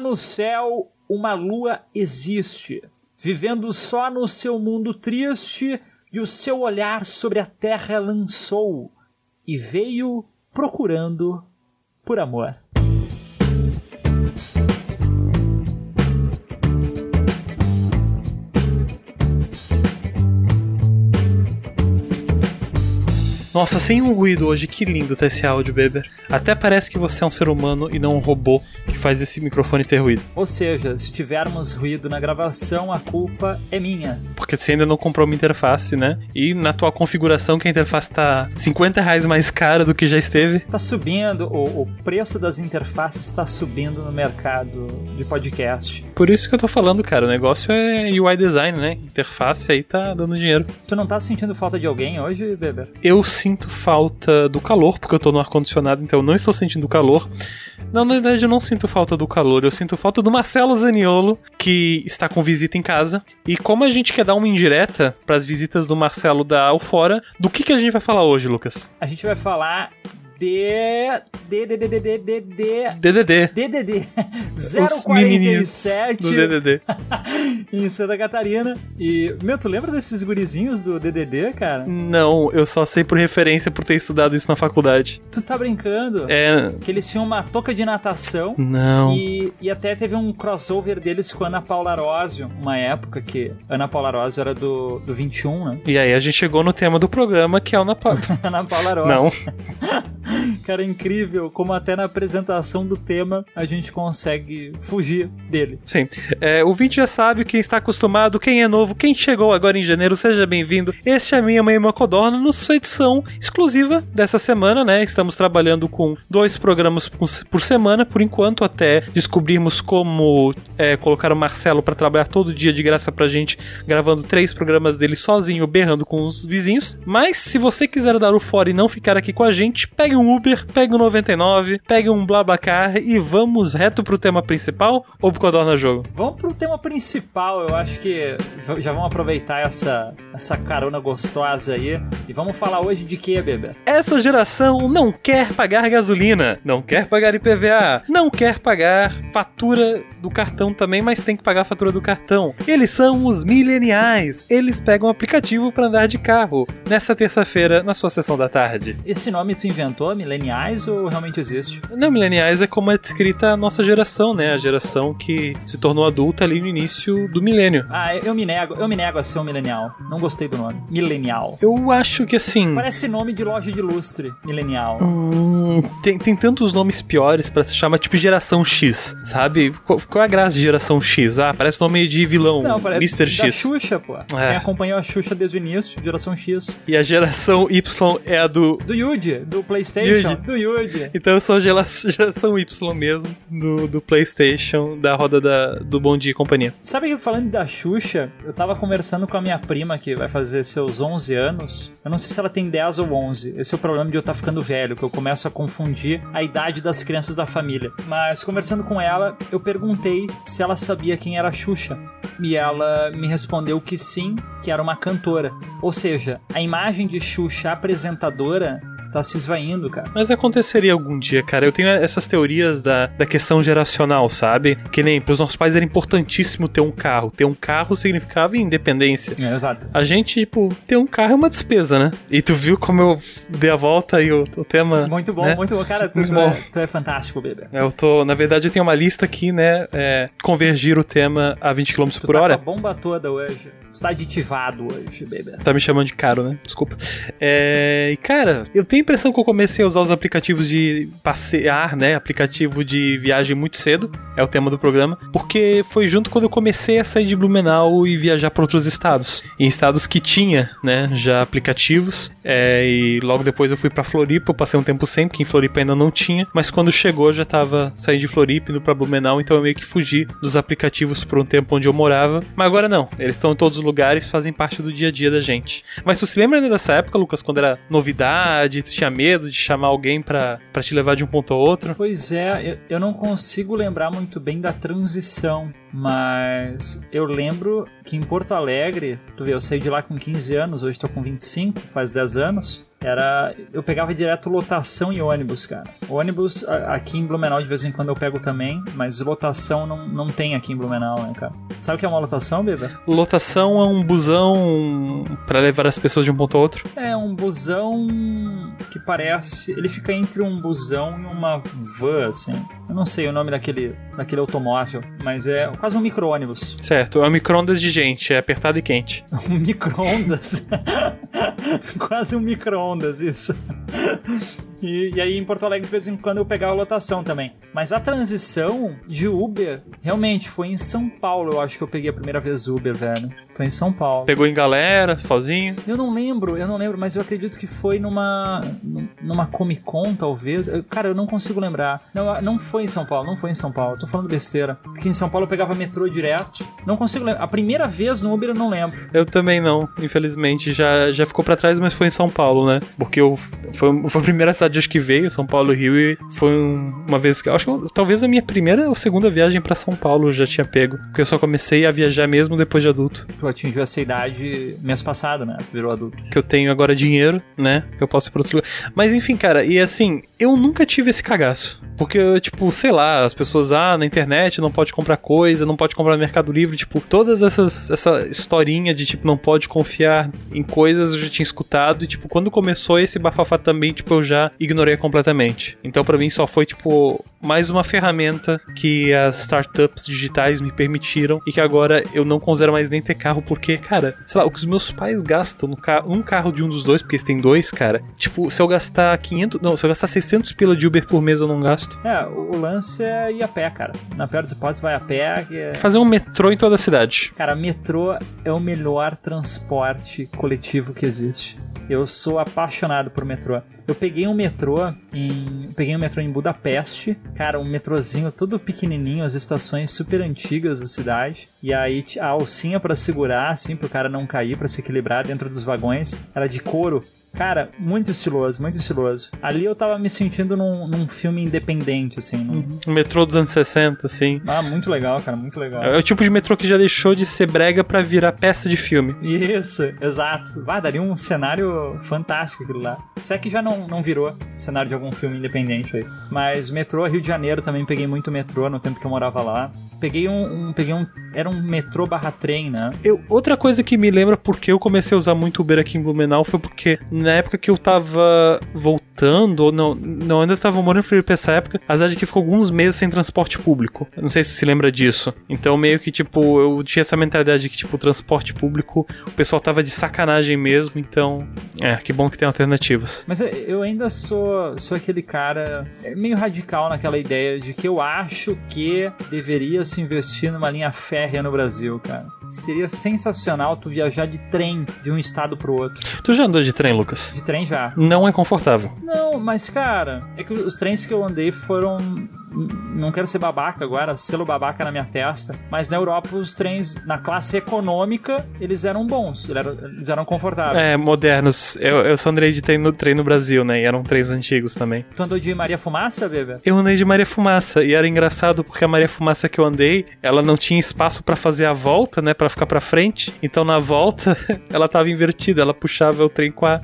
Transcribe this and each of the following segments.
No céu, uma lua existe, vivendo só no seu mundo triste, e o seu olhar sobre a terra lançou, e veio procurando por amor. Nossa, sem um ruído hoje, que lindo tá esse áudio, Beber. Até parece que você é um ser humano e não um robô faz esse microfone ter ruído. Ou seja, se tivermos ruído na gravação, a culpa é minha. Porque você ainda não comprou uma interface, né? E na tua configuração que a interface tá 50 reais mais cara do que já esteve. Tá subindo, o, o preço das interfaces está subindo no mercado de podcast. Por isso que eu tô falando, cara, o negócio é UI design, né? Interface aí tá dando dinheiro. Tu não tá sentindo falta de alguém hoje, Beber? Eu sinto falta do calor, porque eu tô no ar-condicionado, então eu não estou sentindo calor. Não, na verdade, eu não sinto falta do calor, eu sinto falta do Marcelo Zaniolo, que está com visita em casa. E como a gente quer dar uma indireta para as visitas do Marcelo da Fora, do que, que a gente vai falar hoje, Lucas? A gente vai falar De. De. DDD. DDD. Os menininhos 047 do DDD. em Santa Catarina. E, meu, tu lembra desses gurizinhos do DDD, cara? Não, eu só sei por referência por ter estudado isso na faculdade. Tu tá brincando? É. Que eles tinham uma touca de natação. Não. E, e até teve um crossover deles com a Ana Paula Arósio, uma época que Ana Paula Arósio era do, do 21, né? E aí a gente chegou no tema do programa que é o na pa... Ana Paula Arósio. Não. Cara, é incrível como até na apresentação do tema a gente consegue fugir dele. Sim. É, o vídeo já sabe, quem está acostumado, quem é novo, quem chegou agora em janeiro, seja bem-vindo. Este é a Minha Mãe Macodorna, no sua edição exclusiva dessa semana, né? Estamos trabalhando com dois programas por semana, por enquanto, até descobrirmos como é, colocar o Marcelo para trabalhar todo dia de graça pra gente, gravando três programas dele sozinho, berrando com os vizinhos. Mas se você quiser dar o fora e não ficar aqui com a gente, pegue um Uber, pegue um 99, pegue um Blabacar e vamos reto pro tema principal ou pro Codorna Jogo? Vamos pro tema principal, eu acho que já vamos aproveitar essa, essa carona gostosa aí e vamos falar hoje de que, bebê? Essa geração não quer pagar gasolina, não quer pagar IPVA, não quer pagar fatura do cartão também, mas tem que pagar a fatura do cartão. Eles são os mileniais, eles pegam um aplicativo para andar de carro nessa terça-feira na sua sessão da tarde. Esse nome tu inventou, mileniais, ou realmente existe? Não, mileniais é como é descrita a nossa geração, né? A geração que se tornou adulta ali no início do milênio. Ah, eu me nego, eu me nego a ser um milenial. Não gostei do nome. Milenial. Eu acho que assim. Parece nome de loja de lustre, milenial. Hum, tem, tem tantos nomes piores para se chamar, tipo geração X, sabe? Qual, qual, é a graça de geração X? Ah, parece nome de vilão. Não, parece Mr. da X. Xuxa, pô. É. Quem acompanhou a Xuxa desde o início, geração X. E a geração Y é a do. Do Yuji, do PlayStation. Yuji. Do Yuji. Então eu sou geração Y mesmo, do, do PlayStation, da roda da, do Bom Dia e Companhia. Sabe que falando da Xuxa, eu tava conversando com a minha prima que vai fazer seus 11 anos. Eu não sei se ela tem 10 ou 11. Esse é o problema de eu estar tá ficando velho, que eu começo a confundir a idade das crianças da família. Mas conversando com ela, eu perguntei se ela sabia quem era a Xuxa. E ela me respondeu que sim, que era uma cantora. Ou seja, a imagem de Xuxa apresentadora tá se esvaindo, cara. Mas aconteceria algum dia, cara. Eu tenho essas teorias da, da questão geracional, sabe? Que nem pros nossos pais era importantíssimo ter um carro. Ter um carro significava independência. É, exato. A gente, tipo, ter um carro é uma despesa, né? E tu viu como eu dei a volta e o, o tema. Muito bom, né? muito bom. Cara, tu, Muito tu bom. É, tu é fantástico, bebê. Eu tô, na verdade, eu tenho uma lista aqui, né? É, convergir o tema a 20 km Tu por tá hora. com a bomba toda hoje. Tu tá aditivado hoje, bebê. Tá me chamando de caro, né? Desculpa. É, e cara, eu tenho tenho a impressão que eu comecei a usar os aplicativos de passear, né? Aplicativo de viagem muito cedo, é o tema do programa, porque foi junto quando eu comecei a sair de Blumenau e viajar para outros estados. Em estados que tinha, né, já aplicativos. É, e logo depois eu fui para Floripa, eu passei um tempo sem, porque em Floripa ainda não tinha, mas quando chegou já tava saindo de Floripa indo para Blumenau, então eu meio que fugi dos aplicativos por um tempo onde eu morava. Mas agora não, eles estão em todos os lugares, fazem parte do dia a dia da gente. Mas tu se lembra ainda dessa época, Lucas, quando era novidade, tu tinha medo de chamar alguém para te levar de um ponto ao outro? Pois é, eu, eu não consigo lembrar muito bem da transição, mas eu lembro que em Porto Alegre, tu vê, eu saí de lá com 15 anos, hoje tô com 25, faz 10 anos era. Eu pegava direto lotação e ônibus, cara. ônibus aqui em Blumenau de vez em quando eu pego também, mas lotação não, não tem aqui em Blumenau, né, cara? Sabe o que é uma lotação, Beba? Lotação é um busão para levar as pessoas de um ponto a outro? É um busão que parece. Ele fica entre um busão e uma van, assim. Eu não sei o nome daquele, daquele automóvel, mas é quase um micro-ônibus. Certo, é um micro-ondas de gente, é apertado e quente. um micro-ondas? quase um micro-ondas, isso. E, e, aí em Porto Alegre, de vez em quando, eu pegava lotação também. Mas a transição de Uber, realmente, foi em São Paulo, eu acho que eu peguei a primeira vez Uber, velho. Foi em São Paulo. Pegou em galera, sozinho? Eu não lembro, eu não lembro, mas eu acredito que foi numa numa Comic Con, talvez. Eu, cara, eu não consigo lembrar. Não, não foi em São Paulo, não foi em São Paulo. Tô falando besteira. Porque em São Paulo eu pegava metrô direto. Não consigo lembrar. A primeira vez no Uber eu não lembro. Eu também não, infelizmente. Já, já ficou para trás, mas foi em São Paulo, né? Porque eu, foi, foi a primeira cidade acho que veio, São Paulo e Rio, e foi uma vez que. Acho que talvez a minha primeira ou segunda viagem para São Paulo eu já tinha pego. Porque eu só comecei a viajar mesmo depois de adulto. Tu atingiu essa idade mês passado, né? Virou adulto. Que eu tenho agora dinheiro, né? Que eu posso ir pra outros lugares. Mas enfim, cara, e assim, eu nunca tive esse cagaço. Porque, tipo, sei lá, as pessoas, ah, na internet não pode comprar coisa, não pode comprar no Mercado Livre, tipo, todas essas, essa historinha de, tipo, não pode confiar em coisas eu já tinha escutado e, tipo, quando começou esse bafafá também, tipo, eu já ignorei completamente. Então, para mim, só foi, tipo, mais uma ferramenta que as startups digitais me permitiram e que agora eu não considero mais nem ter carro, porque, cara, sei lá, o que os meus pais gastam no carro, um carro de um dos dois, porque eles têm dois, cara, tipo, se eu gastar 500, não, se eu gastar 600 pila de Uber por mês eu não gasto. É, o lance é ir a pé, cara. Na pior das hipóteses, vai a pé. É... Fazer um metrô em toda a cidade. Cara, metrô é o melhor transporte coletivo que existe. Eu sou apaixonado por metrô. Eu peguei um metrô em. Peguei um metrô em Budapeste. Cara, um metrozinho todo pequenininho, as estações super antigas da cidade. E aí a alcinha para segurar, assim, pro cara não cair, para se equilibrar dentro dos vagões, era de couro. Cara, muito estiloso, muito estiloso. Ali eu tava me sentindo num, num filme independente, assim. Num... Uhum. Um metrô dos anos 60, assim. Ah, muito legal, cara, muito legal. É o tipo de metrô que já deixou de ser brega para virar peça de filme. Isso, exato. Vai, daria um cenário fantástico aquilo lá. Isso é que já não, não virou cenário de algum filme independente aí. Mas metrô Rio de Janeiro também peguei muito metrô no tempo que eu morava lá. Peguei um, um peguei um, era um metrô barra trem, né? Eu, outra coisa que me lembra porque eu comecei a usar muito Uber aqui em Blumenau foi porque na época que eu tava voltando, ou não, não ainda tava morando em Floripa essa época, a cidade que ficou alguns meses sem transporte público. Eu não sei se você se lembra disso. Então meio que, tipo, eu tinha essa mentalidade de que, tipo, transporte público, o pessoal tava de sacanagem mesmo, então, é, que bom que tem alternativas. Mas eu ainda sou, sou aquele cara meio radical naquela ideia de que eu acho que deveria se investir numa linha férrea no Brasil, cara. Seria sensacional tu viajar de trem de um estado pro outro. Tu já andou de trem, Lucas? De trem já. Não é confortável. Não, mas cara, é que os trens que eu andei foram não quero ser babaca agora, selo babaca na minha testa, mas na Europa os trens na classe econômica eles eram bons, eles eram, eles eram confortáveis. É, modernos. Eu, eu só andei de trem no, trem no Brasil, né? E eram trens antigos também. Tu andou de Maria Fumaça, bebê? Eu andei de Maria Fumaça e era engraçado porque a Maria Fumaça que eu andei, ela não tinha espaço para fazer a volta, né? Para ficar para frente. Então na volta ela tava invertida, ela puxava o trem com a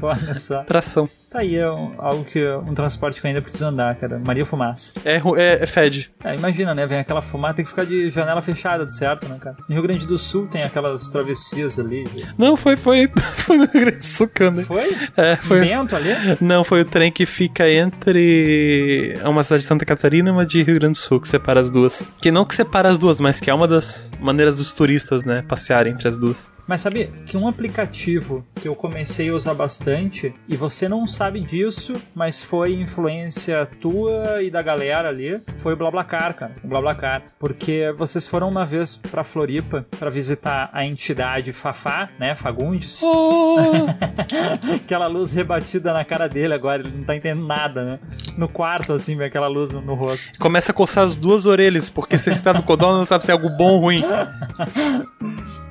tração. Tá aí é um, algo que um transporte que eu ainda preciso andar, cara. Maria Fumaça. É, é, é fed. É, imagina, né? Vem aquela fumaça, tem que ficar de janela fechada, de certo, né, cara? No Rio Grande do Sul tem aquelas travessias ali. De... Não, foi, foi, foi no Rio Grande do Sul, cara. Foi? É, foi. Bento ali? Não, foi o trem que fica entre uma cidade de Santa Catarina e uma de Rio Grande do Sul, que separa as duas. Que não que separa as duas, mas que é uma das maneiras dos turistas, né, passearem entre as duas. Mas sabe que um aplicativo que eu comecei a usar bastante e você não sabe disso, mas foi influência tua e da galera ali, foi o BlaBlaCar, cara. O BlaBlaCar. Porque vocês foram uma vez pra Floripa para visitar a entidade Fafá, né? Fagundes. Oh! aquela luz rebatida na cara dele agora, ele não tá entendendo nada, né? No quarto, assim, vem aquela luz no, no rosto. Começa a coçar as duas orelhas, porque se você está no Codorna não sabe se é algo bom ou ruim.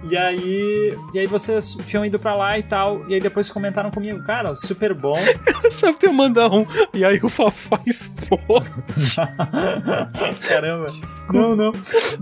E aí, e aí vocês tinham ido pra lá e tal, e aí depois comentaram comigo, cara, super bom. Eu achava que ia mandar um. E aí o Fafá explode. Caramba. Não, não.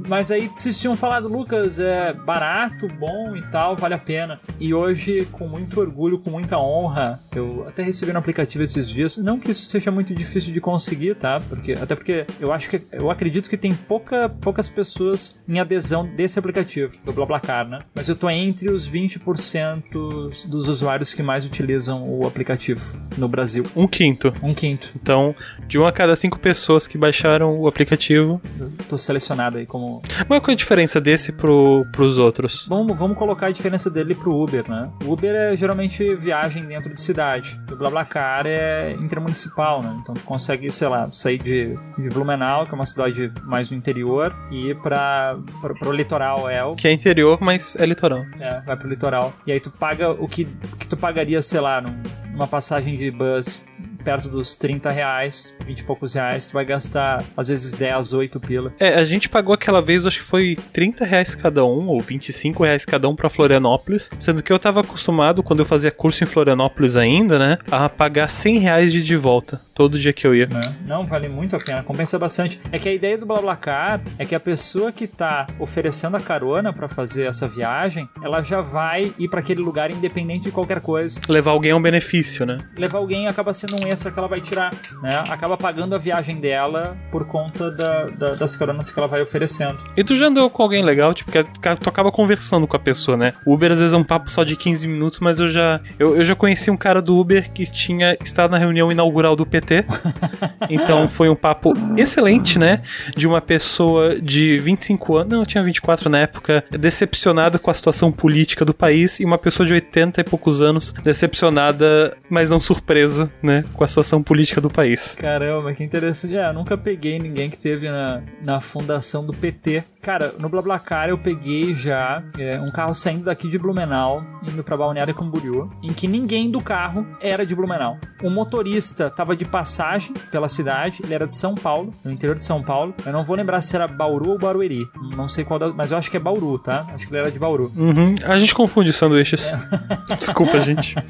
Mas aí vocês tinham falado, Lucas, é barato, bom e tal, vale a pena. E hoje, com muito orgulho, com muita honra, eu até recebi no aplicativo esses dias. Não que isso seja muito difícil de conseguir, tá? Porque, até porque eu acho que eu acredito que tem pouca, poucas pessoas em adesão desse aplicativo, do BlaBlaCar, né? Mas eu tô entre os 20% dos usuários que mais utilizam o aplicativo no Brasil. Um quinto. Um quinto. Então, de uma a cada cinco pessoas que baixaram o aplicativo. Eu tô selecionado aí como. Mas qual é a diferença desse pro, pros outros? Vamos, vamos colocar a diferença dele pro Uber, né? O Uber é geralmente viagem dentro de cidade. O BlaBlaCar é intermunicipal, né? Então tu consegue, sei lá, sair de, de Blumenau, que é uma cidade mais no interior, e ir pra, pra, pro litoral, é o Que é interior, mas é litoral. É, vai pro litoral. E aí tu paga o que, que tu pagaria, sei lá, num- numa passagem de bus perto dos 30 reais, 20 e poucos reais, tu vai gastar às vezes 10, 8 pila. É, a gente pagou aquela vez, acho que foi 30 reais cada um, ou 25 reais cada um pra Florianópolis. Sendo que eu tava acostumado, quando eu fazia curso em Florianópolis ainda, né? A pagar 100 reais de de volta, todo dia que eu ia. né? Não, vale muito a pena, compensa bastante. É que a ideia do BlaBlaCar é que a pessoa que tá oferecendo a carona pra fazer essa viagem, ela já vai ir pra aquele lugar independente de qualquer coisa. Levar alguém é um benefício, né? Levar alguém acaba sendo um extra que ela vai tirar, né? Acaba pagando a viagem dela por conta da- da- das caronas que ela vai oferecendo. E tu já andou com alguém legal, tipo, que tu acaba conversando com a pessoa, né? O Uber às vezes é um papo só de 15 minutos, mas eu já eu, eu já conheci um cara do Uber que tinha estado na reunião inaugural do PT. Então foi um papo excelente, né? De uma pessoa de 25 anos, não, eu tinha 24 na época, decepcionada com a situação política do país, e uma pessoa de 80 e poucos anos, decepcionada, mas não surpresa, né? Com a situação política do país. Caramba, que interessante. É, eu nunca peguei ninguém que teve na, na fundação do PT. Cara, no BlaBlaCar eu peguei já é, um carro saindo daqui de Blumenau, indo pra Balneário Camboriú, em que ninguém do carro era de Blumenau. O motorista tava de passagem pela cidade, ele era de São Paulo, no interior de São Paulo. Eu não vou lembrar se era Bauru ou Barueri, não sei qual, da- mas eu acho que é Bauru, tá? Acho que ele era de Bauru. Uhum. A gente confunde sanduíches. Desculpa, gente.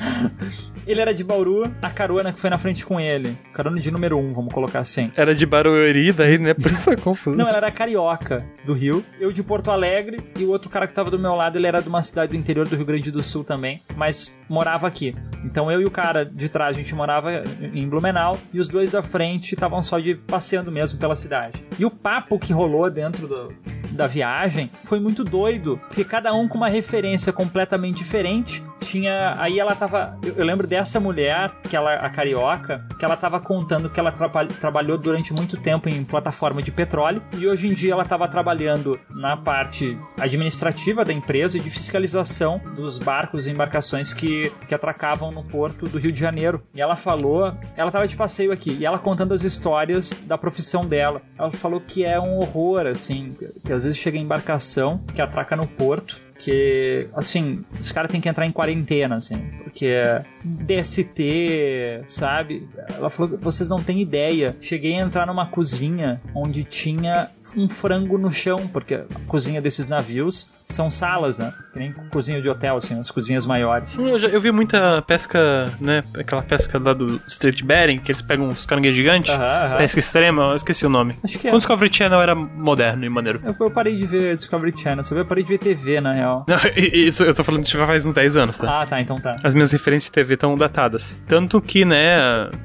Ele era de Bauru, a carona que foi na frente com ele, carona de número um, vamos colocar assim. Era de Barueri, daí, né? Por essa confusão. Não, ela era carioca do Rio. Eu de Porto Alegre e o outro cara que tava do meu lado, ele era de uma cidade do interior do Rio Grande do Sul também, mas morava aqui. Então eu e o cara de trás, a gente morava em Blumenau e os dois da frente estavam só de passeando mesmo pela cidade. E o papo que rolou dentro do- da viagem foi muito doido, porque cada um com uma referência completamente diferente. Tinha. Aí ela tava. Eu, eu lembro dessa mulher, que ela, a carioca, que ela tava contando que ela traba- trabalhou durante muito tempo em plataforma de petróleo e hoje em dia ela tava trabalhando na parte administrativa da empresa e de fiscalização dos barcos e embarcações que, que atracavam no porto do Rio de Janeiro. E ela falou, ela tava de passeio aqui, e ela contando as histórias da profissão dela. Ela falou que é um horror, assim, que às vezes chega embarcação que atraca no porto que, assim, os caras têm que entrar em quarentena, assim, porque é DST, sabe? Ela falou que vocês não têm ideia. Cheguei a entrar numa cozinha onde tinha um frango no chão, porque a cozinha desses navios são salas, né? Que nem cozinha de hotel, assim, as cozinhas maiores. Eu, já- eu vi muita pesca, né? Aquela pesca lá do Street Betting, que eles pegam uns caranguejos gigantes. Aham, aham. Pesca extrema, eu esqueci o nome. Acho que é. O Discovery Channel era moderno e maneiro. Eu, eu parei de ver Discovery Channel, sabe? Eu parei de ver TV, na real. Não, Isso eu tô falando de já faz uns 10 anos, tá? Ah, tá, então tá. As minhas referências de TV estão datadas. Tanto que, né,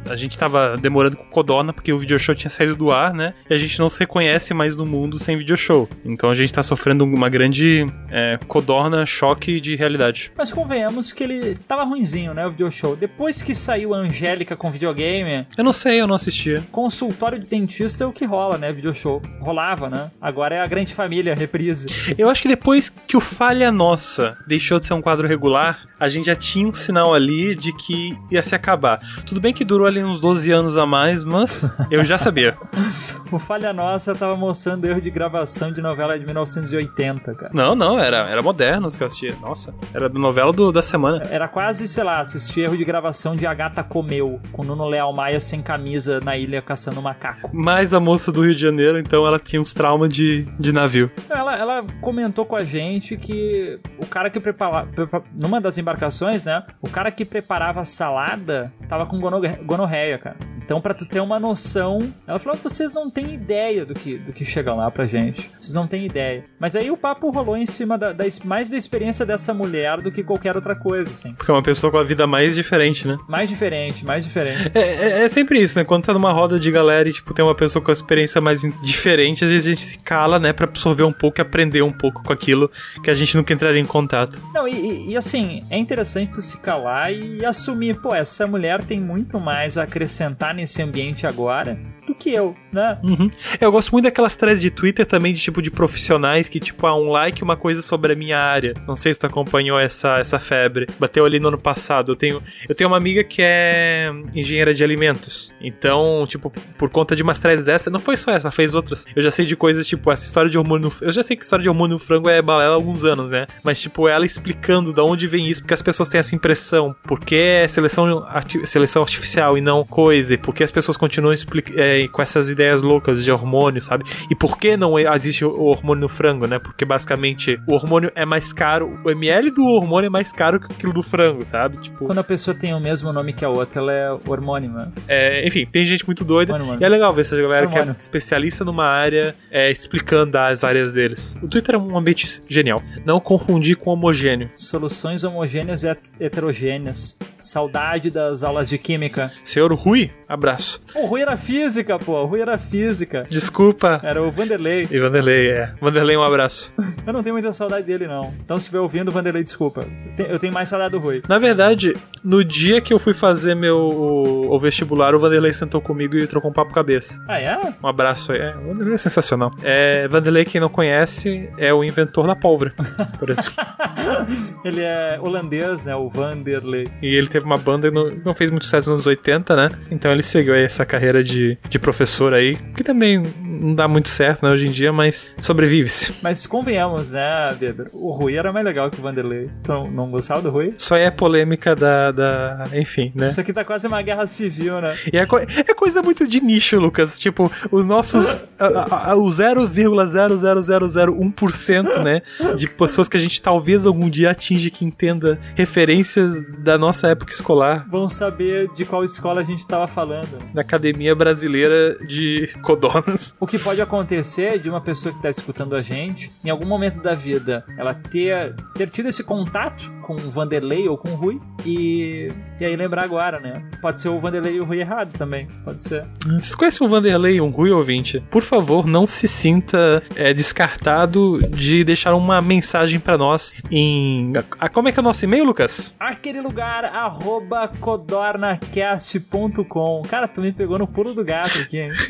a gente tava demorando com Codorna porque o video show tinha saído do ar, né? E a gente não se reconhece mais no mundo sem video show. Então a gente tá sofrendo uma grande é, Codorna choque de realidade. Mas convenhamos que ele tava ruinzinho, né, o video show. Depois que saiu a Angélica com videogame, Eu não sei, eu não assistia. consultório de dentista é o que rola, né, video show. Rolava, né? Agora é a grande família, reprise. Eu acho que depois que o Falha Nossa deixou de ser um quadro regular, a gente já tinha um sinal ali de que ia se acabar. Tudo bem que durou ali uns 12 anos a mais, mas eu já sabia. O Falha Nossa tava mostrando erro de gravação de novela de 1980, cara. Não, não, era, era moderno os que eu assistia. Nossa, era da novela do- da semana. Era quase, sei lá, assistir erro de gravação de A Gata Comeu, com Nuno Leal Maia sem camisa na ilha caçando macaco. Mas a moça do Rio de Janeiro, então ela tinha uns traumas de, de navio. Ela, ela comentou com a gente que o cara que preparava. prepa- Numa das embarcações, né? O cara que preparava a salada tava com gono- gonorreia, cara. Então, pra tu ter uma noção, ela falou: vocês não têm ideia do que, do que chega lá pra gente. Vocês não têm ideia. Mas aí o papo rolou em cima da, da mais da experiência dessa mulher do que qualquer outra coisa, assim. Porque é uma pessoa com a vida mais diferente, né? Mais diferente, mais diferente. É, é- é sempre isso, né? Quando tá numa roda de galera e, tipo, tem uma pessoa com a experiência mais diferente, às vezes a gente se cala, né? Pra absorver um pouco e aprender um pouco com aquilo que a gente nunca entraria em contato. Não, e, e- e, assim, é interessante tu se calar e assumir, pô, essa mulher tem muito mais a acrescentar nesse ambiente agora do que eu, né? Uhum. Eu gosto muito daquelas threads de Twitter também, de tipo de profissionais que, tipo, ah, um like, uma coisa sobre a minha área. Não sei se tu acompanhou essa, essa febre. Bateu ali no ano passado. Eu tenho, eu tenho uma amiga que é engenheira de alimentos. Então, tipo, por conta de umas threads dessa, não foi só essa, fez outras. Eu já sei de coisas, tipo, essa história de hormônio. no- Eu já sei que história de hormônio no frango é balela há alguns anos, né? Mas, tipo, ela explicando de onde vem isso, porque as pessoas têm essa impressão. Por que é seleção, seleção artificial e não coisa? E por que as pessoas continuam expli- é, com essas ideias loucas de hormônio, sabe? E por que não existe o hormônio no frango, né? Porque basicamente o hormônio é mais caro, o ml do hormônio é mais caro que o quilo do frango, sabe? Tipo, Quando a pessoa tem o mesmo nome que a outra, ela é hormônima. é, enfim, tem gente muito doida. Mano, mano. E é legal ver essa galera que é especialista numa área é, explicando as áreas deles. O Twitter é um ambiente genial. Não confundir com homogêneo. Soluções homogêneas e het- heterogêneas. Saudade das aulas de química. Senhor Rui, abraço. O Rui era física, pô. O Rui era física. Desculpa. Era o Vanderlei. E Vanderlei, é. Vanderlei, um abraço. Eu não tenho muita saudade dele, não. Então, se estiver ouvindo, Vanderlei, desculpa. Eu te- Eu tenho mais saudade do Rui. Na verdade, no dia que eu fui fazer meu o, o vestibular, o Vanderlei sentou comigo e trocou um papo cabeça. Ah, é? Um abraço aí. É, o Vanderlei é sensacional. É, Vanderlei, quem não conhece, é o inventor da pólvora, por exemplo. Ele é holandês, né? O Vanderlei. E ele teve uma banda e não, não fez muito sucesso nos anos 80, né? Então ele seguiu aí essa carreira de, de professor aí, que também não dá muito certo, né, hoje em dia, mas sobrevive-se. Mas convenhamos, né, Weber? O Rui era mais legal que o Vanderlei. Não, não gostava do Rui? Só é polêmica da, da. Enfim, né? Isso aqui tá quase uma guerra civil, né? E é, co- é coisa muito de nicho, Lucas. Tipo, os nossos. a- a- a- o 0,0001%, né? De pessoas que a gente talvez algum dia atinge que entenda referências da nossa época escolar, Vão saber de qual escola a gente tava falando. da Academia Brasileira de Codonas. O que pode acontecer de uma pessoa que tá escutando a gente, em algum momento da vida, ela ter, ter tido esse contato com o Vanderlei ou com o Rui e, e aí lembrar agora, né? Pode ser o Vanderlei e o Rui errado também. Pode ser. Vocês conhecem o Vanderlei, um Rui ouvinte? Por favor, não se sinta é, descartado de deixar uma mensagem pra nós em. a- como é que é o nosso e-mail, Lucas? Aquele lugar, arroba codornacast.com. Cara, tu me pegou no pulo do gato aqui, hein?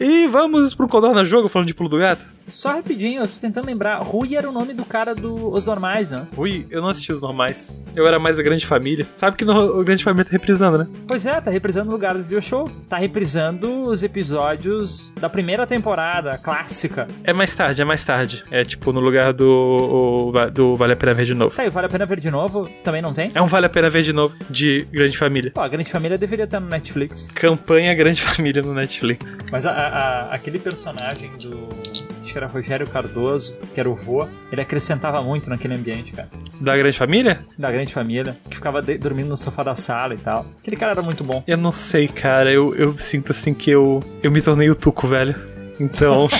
E vamos pro Codorna Jogo falando de pulo do gato? Só rapidinho, eu tô tentando lembrar. Rui era o nome do cara dos Os Normais, né? Rui, eu não assisti os normais. Eu era mais a Grande Família. Sabe que no, o Grande Família tá reprisando, né? Pois é, tá reprisando o lugar do video show. Tá reprisando os episódios da primeira temporada, clássica. É mais tarde, é mais tarde. É tipo no lugar do, o- do Vale a Pena Ver de Novo. Tá, e vale a pena ver de novo? Também não tem? É um Vale a Pena Ver de Novo de Grande Família. Pô, a Grande Família deveria estar no Netflix. Campanha Grande Família no Netflix. Mas a- a- aquele personagem do. Que era Rogério Cardoso, que era o vô, ele acrescentava muito naquele ambiente, cara. Da Grande Família? Da grande família, que ficava de- dormindo no sofá da sala e tal. Aquele cara era muito bom. Eu não sei, cara. Eu, eu sinto assim que eu, eu me tornei o Tuco, velho. Então.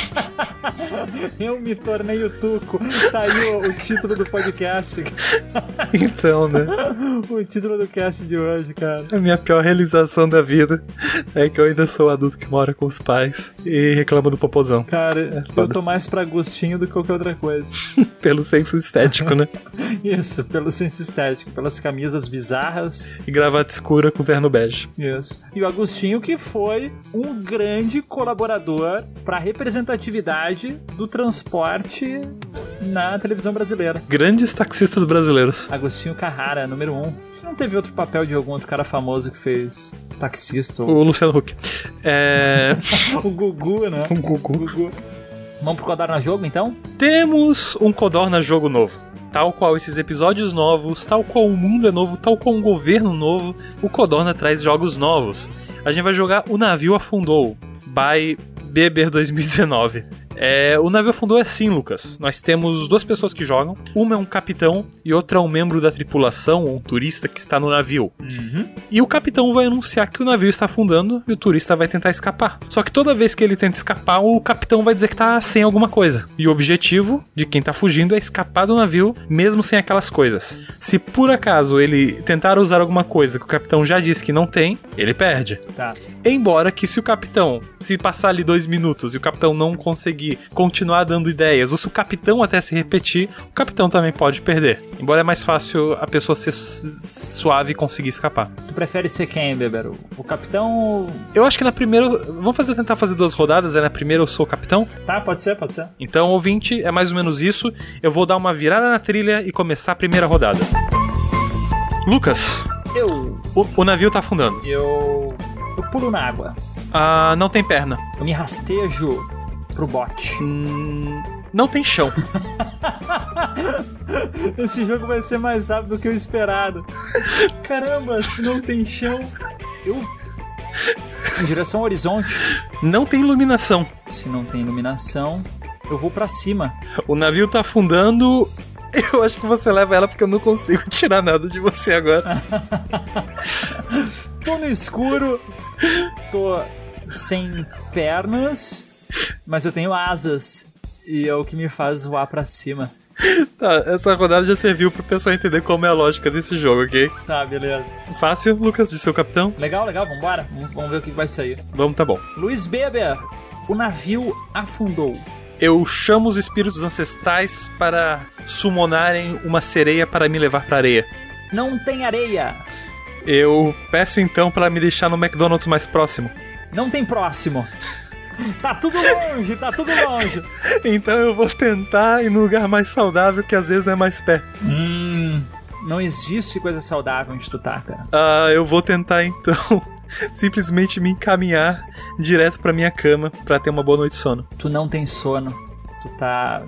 Eu me tornei o Tuco. Tá aí o, o título do podcast. Então, né? O título do cast de hoje, cara. A minha pior realização da vida é que eu ainda sou o adulto que mora com os pais e reclama do popozão. Cara, eu É foda. tô mais pra Agostinho do que qualquer outra coisa. Pelo senso estético, né? Isso, pelo senso estético, pelas camisas bizarras. E gravata escura com terno bege. Isso. E o Agostinho que foi um grande colaborador pra representatividade do transporte na televisão brasileira. Grandes taxistas brasileiros. Agostinho Carrara, número um. Acho que Não teve outro papel de algum outro cara famoso que fez taxista. ou- O Luciano Huck. É. O Gugu, né? o Gugu. Gugu. Vamos pro Codar na Jogo, então? Temos um Codorna jogo novo. Tal qual esses episódios novos, tal qual o mundo é novo, tal qual um governo novo, o Codorna traz jogos novos. A gente vai jogar O Navio Afundou, by Beber 2019. É, o navio afundou é assim, Lucas. Nós temos duas pessoas que jogam. Uma é um capitão e outra é um membro da tripulação, um turista que está no navio. E o capitão vai anunciar que o navio está afundando e o turista vai tentar escapar. Só que toda vez que ele tenta escapar, o capitão vai dizer que tá sem alguma coisa. E o objetivo de quem tá fugindo é escapar do navio, mesmo sem aquelas coisas. Se por acaso ele tentar usar alguma coisa que o capitão já disse que não tem, ele perde. Tá. Embora que se o capitão, se passar ali dois minutos e o capitão não conseguir continuar dando ideias, ou se o capitão até se repetir, o capitão também pode perder. Embora é mais fácil a pessoa ser su- suave e conseguir escapar. Tu prefere ser quem, Beber? O- capitão. Eu acho que na primeira. Vamos fazer, tentar fazer duas rodadas, é na primeira eu sou o capitão. Tá, pode ser, pode ser. Então, ouvinte, é mais ou menos isso. Eu vou dar uma virada na trilha e começar a primeira rodada. Lucas, Eu... o, o navio tá afundando. Eu... Eu pulo na água. Ah, não tem perna. Eu me rastejo pro bote. Hum, não tem chão. Esse jogo vai ser mais rápido do que o esperado. Caramba, se não tem chão... Eu... Em direção ao horizonte. Não tem iluminação. Se não tem iluminação, eu vou pra cima. O navio tá afundando. Eu acho que você leva ela porque eu não consigo tirar nada de você agora. Tô no escuro, tô sem pernas, mas eu tenho asas. E é o que me faz voar pra cima. Tá, essa rodada já serviu pro pessoal entender como é a lógica desse jogo, ok? Tá, beleza. Fácil, Lucas, de seu capitão? Legal, legal, vambora. Vamos- Vamos ver o que vai sair. Vamos, tá bom. Luiz Beber, o navio afundou. Eu chamo os espíritos ancestrais para summonarem uma sereia para me levar pra areia. Não tem areia. Eu peço então para me deixar no McDonald's mais próximo. Não tem próximo. Tá tudo longe, tá tudo longe. Então eu vou tentar ir no lugar mais saudável, que às vezes é mais perto. Hum, não existe coisa saudável onde tu tá, cara. Ah, eu vou tentar então simplesmente me encaminhar direto pra minha cama pra ter uma boa noite de sono. Tu não tem sono. Tu tá.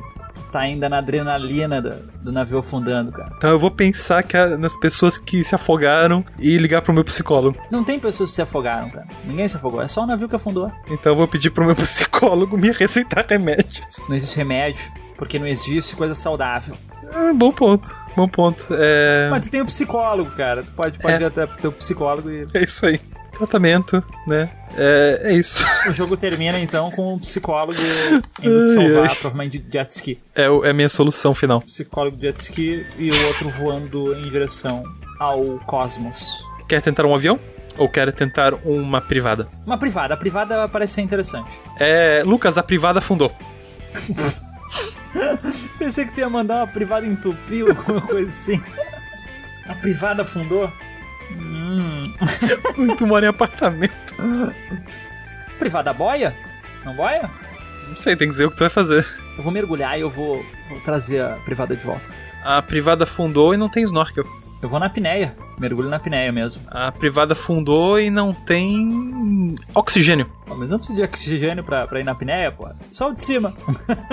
Tá ainda na adrenalina do, do navio afundando, cara. Então eu vou pensar que a- nas pessoas que se afogaram e ligar pro meu psicólogo. Não tem pessoas que se afogaram, cara. Ninguém se afogou. É só o navio que afundou. Então eu vou pedir pro meu psicólogo me receitar remédios. Não existe remédio. Porque não existe coisa saudável. Ah, bom ponto, bom ponto. É, Mas tu tem um psicólogo, cara. Tu pode, pode É. ir até pro teu psicólogo e. é isso aí. Tratamento, né? É, é isso. O jogo termina então com um psicólogo indo te salvar, ai. provavelmente de jet ski. É, é a minha solução final. Psicólogo de jet ski e o outro voando em direção ao cosmos. Quer tentar um avião? Ou quer tentar uma privada? Uma privada. A privada parece ser interessante. É. Lucas, a privada afundou. Pensei que tu ia mandar uma privada entupir ou alguma coisa assim. A privada afundou? Hum. Tu mora em apartamento. Privada boia? Não boia? Não sei, tem que dizer o que tu vai fazer. Eu vou mergulhar e eu vou, vou trazer a privada de volta. A privada afundou e não tem snorkel. Eu vou na apneia. Mergulho na apneia mesmo. A privada afundou e não tem oxigênio. Pô, Mas não precisa de oxigênio pra, pra ir na apneia, pô. Só o de cima.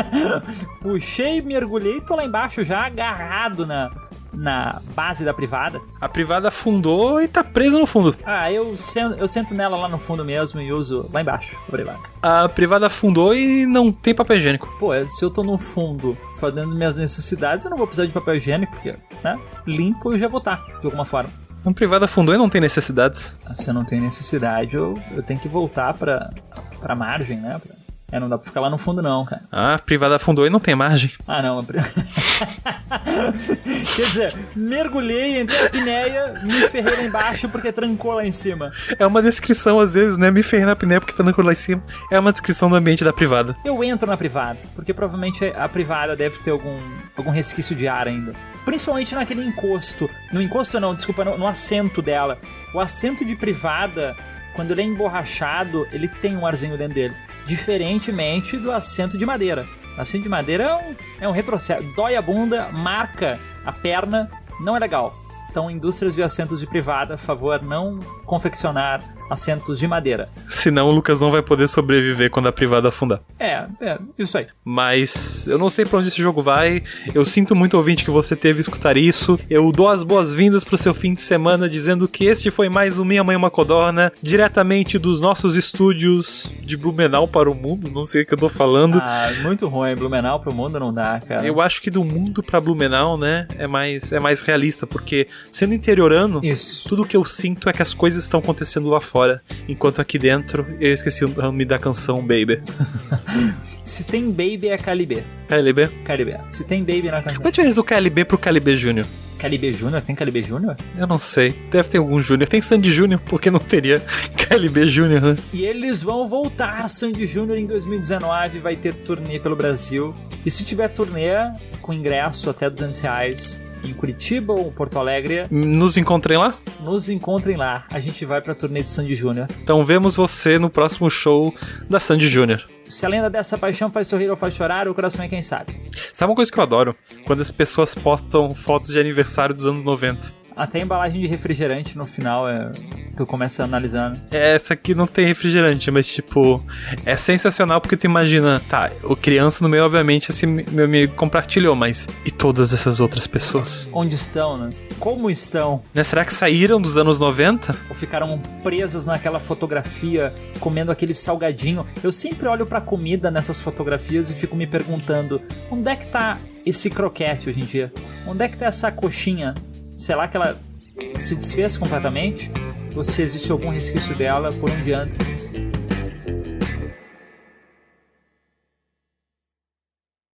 Puxei, mergulhei e tô lá embaixo já agarrado na, na base da privada. A privada afundou e tá presa no fundo. Ah, eu sento, eu sento nela lá no fundo mesmo e uso lá embaixo a privada. A privada afundou e não tem papel higiênico. Pô, se eu tô no fundo fazendo minhas necessidades, eu não vou precisar de papel higiênico, porque, né? Limpo eu já vou estar, de alguma forma. A privada afundou e não tem necessidades. Se eu não tenho necessidade, eu, eu tenho que voltar pra, pra margem, né? Pra, É, não dá pra ficar lá no fundo, não, cara. Ah, a privada afundou e não tem margem. Ah, não. Quer dizer, mergulhei, entrei na pinéia, me ferrei lá embaixo porque trancou lá em cima. É uma descrição, às vezes, né? Me ferrei na pinéia porque trancou lá em cima. É uma descrição do ambiente da privada. Eu entro na privada, porque provavelmente a privada deve ter algum, algum resquício de ar ainda. Principalmente naquele encosto. No encosto não, desculpa, no, no assento dela. O assento de privada, quando ele é emborrachado, ele tem um arzinho dentro dele diferentemente do assento de madeira. O assento de madeira é um, é um retrocesso, dói a bunda, marca a perna, não é legal. Então, indústrias de assentos de privada, favor, não confeccionar assentos de madeira. Senão o Lucas não vai poder sobreviver quando a privada afundar. É, é, isso aí. Mas eu não sei pra onde esse jogo vai. Eu sinto muito ouvinte que você teve escutar isso. Eu dou as boas-vindas pro seu fim de semana dizendo que este foi mais um Minha Mãe Uma Codorna, diretamente dos nossos estúdios de Blumenau para o mundo. Não sei o que eu tô falando. Ah, muito ruim. Blumenau pro mundo não dá, cara. Eu acho que do mundo pra Blumenau, né, é mais, é mais realista, porque sendo interiorano, Isso. tudo que eu sinto é que as coisas estão acontecendo lá fora fora, enquanto aqui dentro eu esqueci o nome da canção Baby. Se tem Baby é KLB. KLB? KLB. Se tem Baby na canção. Qual a diferença do KLB pro KLB Júnior? KLB Júnior? Tem KLB Júnior? Eu não sei. Deve ter algum Júnior. Tem Sandy Júnior, porque não teria KLB Júnior, né? E eles vão voltar, Sandy Júnior, em 2019. Vai ter turnê pelo Brasil. E se tiver turnê com ingresso até 200 reais, em Curitiba ou Porto Alegre. Nos encontrem lá? Nos encontrem lá. A gente vai pra turnê de Sandy Júnior. Então vemos você no próximo show da Sandy Júnior. Se a lenda dessa paixão faz sorrir ou faz chorar, o coração é quem sabe. Sabe uma coisa que eu adoro? Quando as pessoas postam fotos de aniversário dos anos 90. Até a embalagem de refrigerante no final, é... tu começa analisando. É, essa aqui não tem refrigerante, mas tipo, é sensacional porque tu imagina, tá, o criança no meio, obviamente, assim, meu amigo compartilhou, mas e todas essas outras pessoas? Onde estão, né? Como estão? Né, será que saíram dos anos 90? Ou ficaram presas naquela fotografia, comendo aquele salgadinho? Eu sempre olho pra comida nessas fotografias e fico me perguntando: onde é que tá esse croquete hoje em dia? Onde é que tá essa coxinha? Será que ela se desfez completamente? Ou se existe algum resquício dela por onde anda?